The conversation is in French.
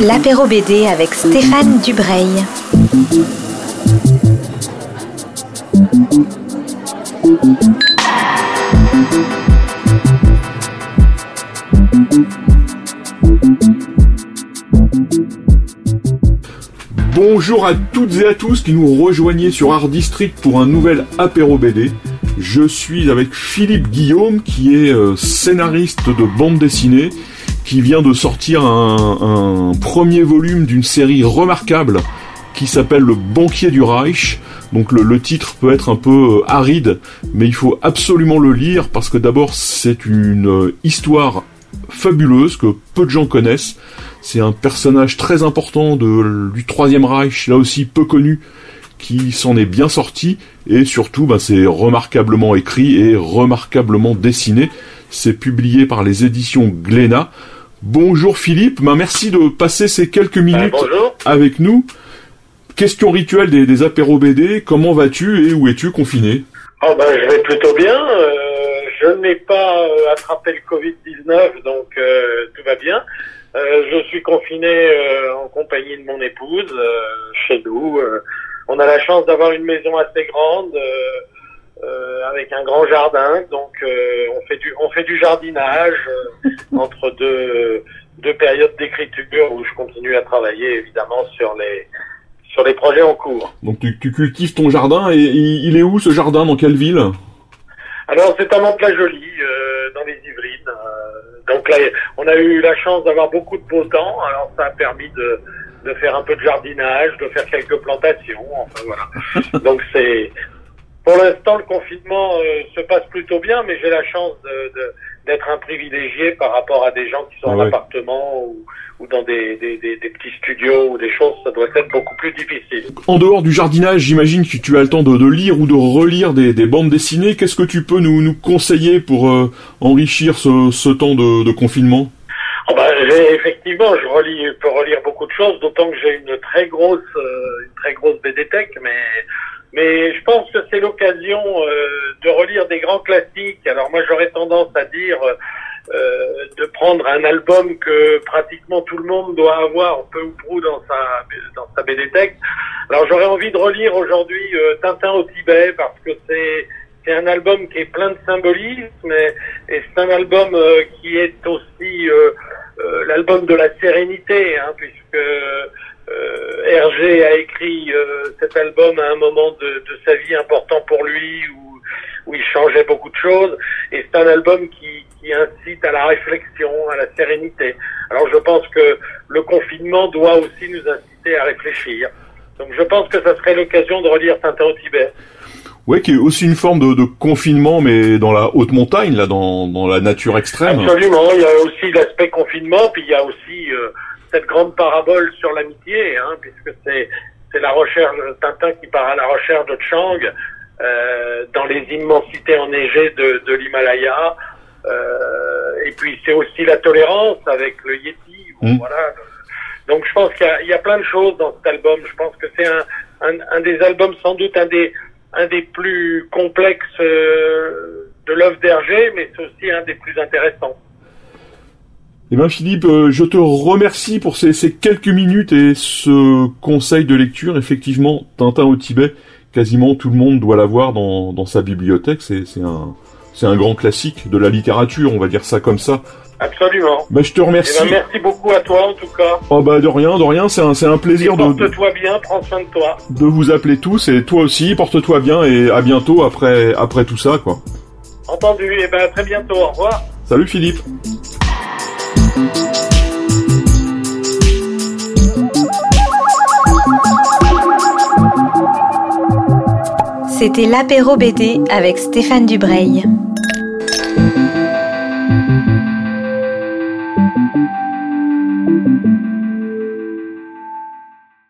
L'apéro BD avec Stéphane Dubreuil. Bonjour à toutes et à tous qui nous rejoignez sur Art District pour un nouvel apéro BD. Je suis avec Philippe Guillaume qui est euh, scénariste de bande dessinée qui vient de sortir un, premier volume d'une série remarquable qui s'appelle Le banquier du Reich. Donc le, titre peut être un peu euh, aride, mais il faut absolument le lire parce que d'abord c'est une euh, histoire fabuleuse que peu de gens connaissent. C'est un personnage très important de, du Troisième Reich, là aussi peu connu, qui s'en est bien sorti et surtout bah, c'est remarquablement écrit et remarquablement dessiné. C'est publié par les éditions Glénat. Bonjour Philippe, ben, merci de passer ces quelques minutes avec nous. Question rituelle des, des apéros BD, comment vas-tu et où es-tu confiné? Oh ben, Je vais plutôt bien, euh, je n'ai pas euh, attrapé le Covid-19, donc euh, tout va bien. je suis confiné en compagnie de mon épouse, chez nous. On a la chance d'avoir une maison assez grande. avec un grand jardin. Donc on fait du on fait du jardinage entre deux, deux périodes d'écriture où je continue à travailler évidemment sur les, sur les projets en cours. Donc tu, tu cultives ton jardin et, il est où ce jardin? Dans quelle ville? Alors c'est à Mont-la-Jolie, euh, dans les Yvelines. Euh, donc là, on a eu la chance d'avoir beaucoup de beau temps, alors ça a permis de, de faire un peu de jardinage, de faire quelques plantations, enfin voilà. donc c'est pour l'instant, le confinement euh, se passe plutôt bien, mais j'ai la chance d'être un privilégié par rapport à des gens qui sont en appartement ou, dans des, petits studios ou des choses. Ça doit être beaucoup plus difficile. En dehors du jardinage, j'imagine que tu as le temps de, lire ou de relire des, bandes dessinées. Qu'est-ce que tu peux nous, conseiller pour euh, enrichir ce, temps de, confinement? Effectivement, je relis, peux relire beaucoup de choses, d'autant que j'ai une très grosse, euh, une très grosse BD Tech, mais mais je pense que c'est l'occasion euh, de relire des grands classiques. Alors moi j'aurais tendance à dire euh, de prendre un album que pratiquement tout le monde doit avoir peu ou prou dans sa dans sa BD Alors j'aurais envie de relire aujourd'hui euh, Tintin au Tibet parce que c'est c'est un album qui est plein de symbolisme et, et c'est un album euh, qui est aussi l'album de la sérénité hein, puisque euh, Hergé a écrit euh, cet album à un moment de, sa vie important pour lui où, il changeait beaucoup de choses et c'est un album qui, qui incite à la réflexion, à la sérénité. Alors je pense que le confinement doit aussi nous inciter à réfléchir. Donc je pense que ça serait l'occasion de relire Tintin au Tibet. Oui, qui est aussi une forme de, de, confinement, mais dans la haute montagne, là, dans, dans la nature extrême. Absolument. Il y a aussi l'aspect confinement, puis il y a aussi euh, cette grande parabole sur l'amitié, hein, puisque c'est c'est la recherche Tintin qui part à la recherche de Chang euh, dans les immensités enneigées de, de l'Himalaya. Euh, et puis c'est aussi la tolérance avec le Yeti. Mm. Voilà. Donc je pense qu'il y, y, a plein de choses dans cet album. Je pense que c'est un, un, un, des albums sans doute un des un des plus complexes euh, de l'œuvre d'Hergé, mais c'est aussi un des plus intéressants. Eh bien Philippe, euh, je te remercie pour ces, quelques minutes et ce conseil de lecture. Effectivement, Tintin au Tibet, quasiment tout le monde doit l'avoir dans, dans sa bibliothèque. C'est un, c'est un grand classique de la littérature, on va dire ça comme ça. Absolument. Bah, je te remercie. Eh ben, merci beaucoup à toi en tout cas. Oh bah de rien, de rien, c'est un, c'est un plaisir de... Porte-toi bien, prends soin de toi. De vous appeler tous et toi aussi, porte-toi bien et à bientôt après, après tout ça quoi. Entendu, et eh ben à très bientôt, au revoir. Salut Philippe. C'était l'apéro BD avec Stéphane Dubreuil. Thank you.